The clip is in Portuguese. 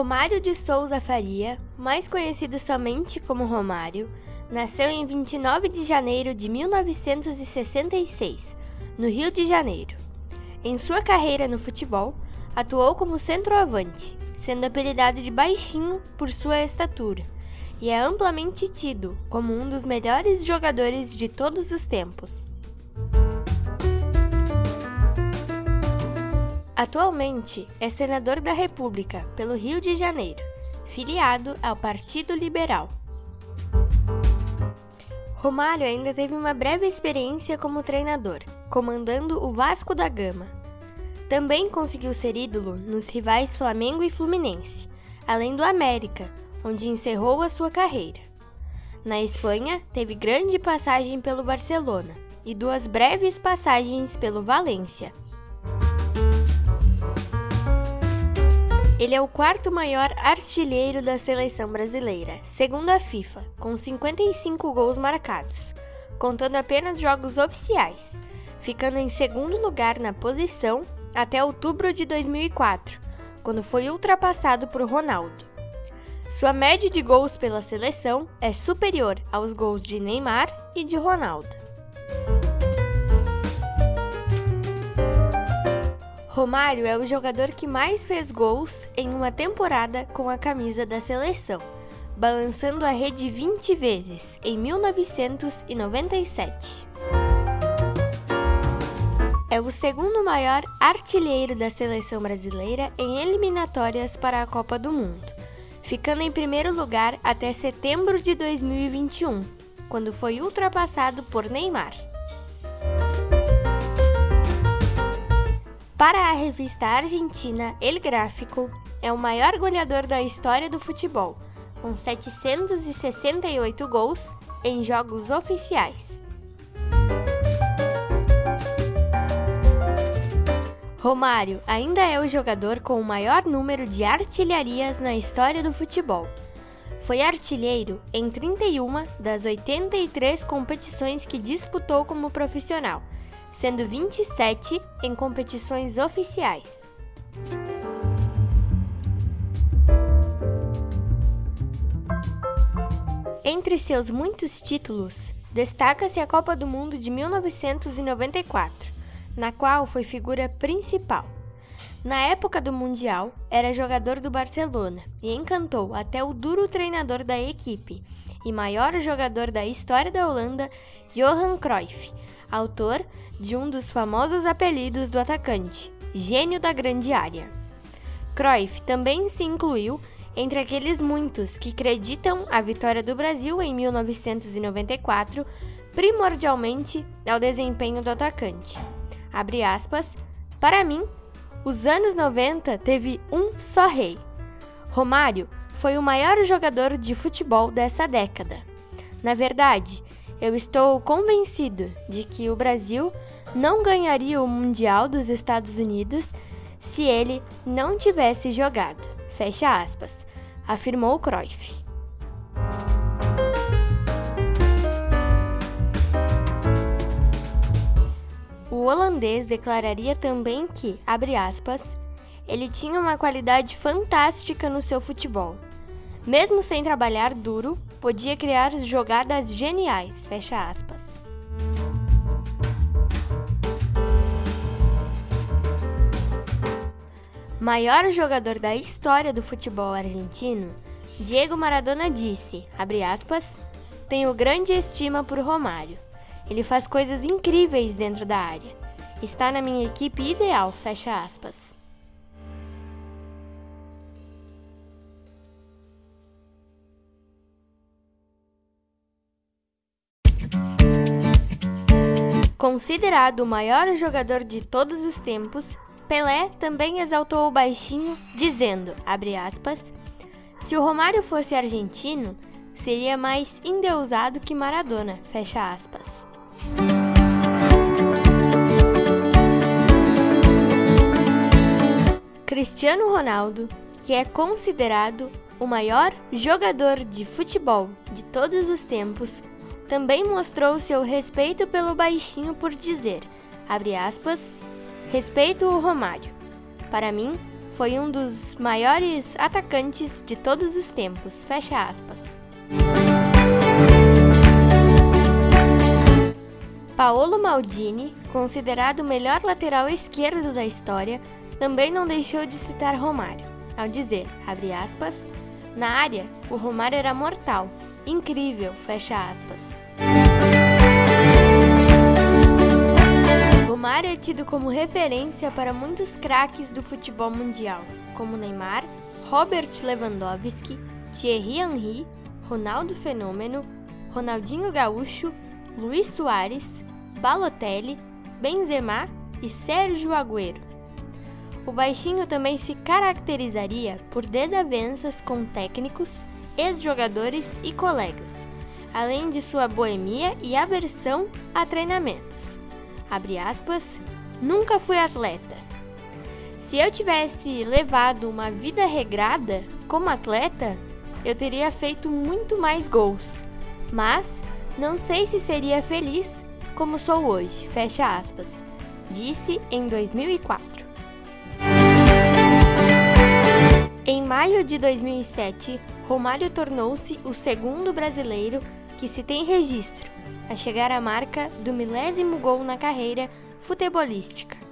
Romário de Souza Faria, mais conhecido somente como Romário, nasceu em 29 de janeiro de 1966, no Rio de Janeiro. Em sua carreira no futebol, atuou como centroavante, sendo apelidado de baixinho por sua estatura, e é amplamente tido como um dos melhores jogadores de todos os tempos. Atualmente é senador da República pelo Rio de Janeiro, filiado ao Partido Liberal. Romário ainda teve uma breve experiência como treinador, comandando o Vasco da Gama. Também conseguiu ser ídolo nos rivais Flamengo e Fluminense, além do América, onde encerrou a sua carreira. Na Espanha, teve grande passagem pelo Barcelona e duas breves passagens pelo Valência. Ele é o quarto maior artilheiro da seleção brasileira, segundo a FIFA, com 55 gols marcados, contando apenas jogos oficiais, ficando em segundo lugar na posição até outubro de 2004, quando foi ultrapassado por Ronaldo. Sua média de gols pela seleção é superior aos gols de Neymar e de Ronaldo. Romário é o jogador que mais fez gols em uma temporada com a camisa da seleção, balançando a rede 20 vezes em 1997. É o segundo maior artilheiro da seleção brasileira em eliminatórias para a Copa do Mundo, ficando em primeiro lugar até setembro de 2021, quando foi ultrapassado por Neymar. Para a revista argentina El Gráfico, é o maior goleador da história do futebol, com 768 gols em jogos oficiais. Romário ainda é o jogador com o maior número de artilharias na história do futebol. Foi artilheiro em 31 das 83 competições que disputou como profissional sendo 27 em competições oficiais. Entre seus muitos títulos, destaca-se a Copa do Mundo de 1994, na qual foi figura principal. Na época do Mundial, era jogador do Barcelona e encantou até o duro treinador da equipe e maior jogador da história da Holanda, Johan Cruyff, autor de um dos famosos apelidos do atacante, gênio da grande área. Cruyff também se incluiu entre aqueles muitos que acreditam a vitória do Brasil em 1994 primordialmente ao desempenho do atacante. Abre aspas, para mim, os anos 90 teve um só rei. Romário foi o maior jogador de futebol dessa década. Na verdade, eu estou convencido de que o Brasil não ganharia o Mundial dos Estados Unidos se ele não tivesse jogado. Fecha aspas, afirmou Cruyff. O holandês declararia também que, abre aspas, ele tinha uma qualidade fantástica no seu futebol. Mesmo sem trabalhar duro, podia criar jogadas geniais. Fecha aspas. Maior jogador da história do futebol argentino, Diego Maradona disse, aspas, tenho grande estima por Romário. Ele faz coisas incríveis dentro da área. Está na minha equipe ideal, fecha aspas. Considerado o maior jogador de todos os tempos, Pelé também exaltou o baixinho, dizendo, aspas, se o Romário fosse argentino, seria mais endeusado que Maradona, fecha aspas. Cristiano Ronaldo, que é considerado o maior jogador de futebol de todos os tempos, também mostrou seu respeito pelo baixinho por dizer, abre aspas, respeito o Romário. Para mim, foi um dos maiores atacantes de todos os tempos. Fecha aspas. Paolo Maldini, considerado o melhor lateral esquerdo da história, também não deixou de citar Romário, ao dizer, abre aspas, na área, o Romário era mortal, incrível, fecha aspas. É tido como referência para muitos craques do futebol mundial, como Neymar, Robert Lewandowski, Thierry Henry, Ronaldo Fenômeno, Ronaldinho Gaúcho, Luiz Soares, Balotelli, Benzema e Sérgio Agüero. O baixinho também se caracterizaria por desavenças com técnicos, ex-jogadores e colegas, além de sua boemia e aversão a treinamentos. Abre aspas, nunca fui atleta. Se eu tivesse levado uma vida regrada como atleta, eu teria feito muito mais gols. Mas não sei se seria feliz como sou hoje. Fecha aspas. Disse em 2004. Em maio de 2007, Romário tornou-se o segundo brasileiro que se tem registro a chegar à marca do milésimo gol na carreira futebolística.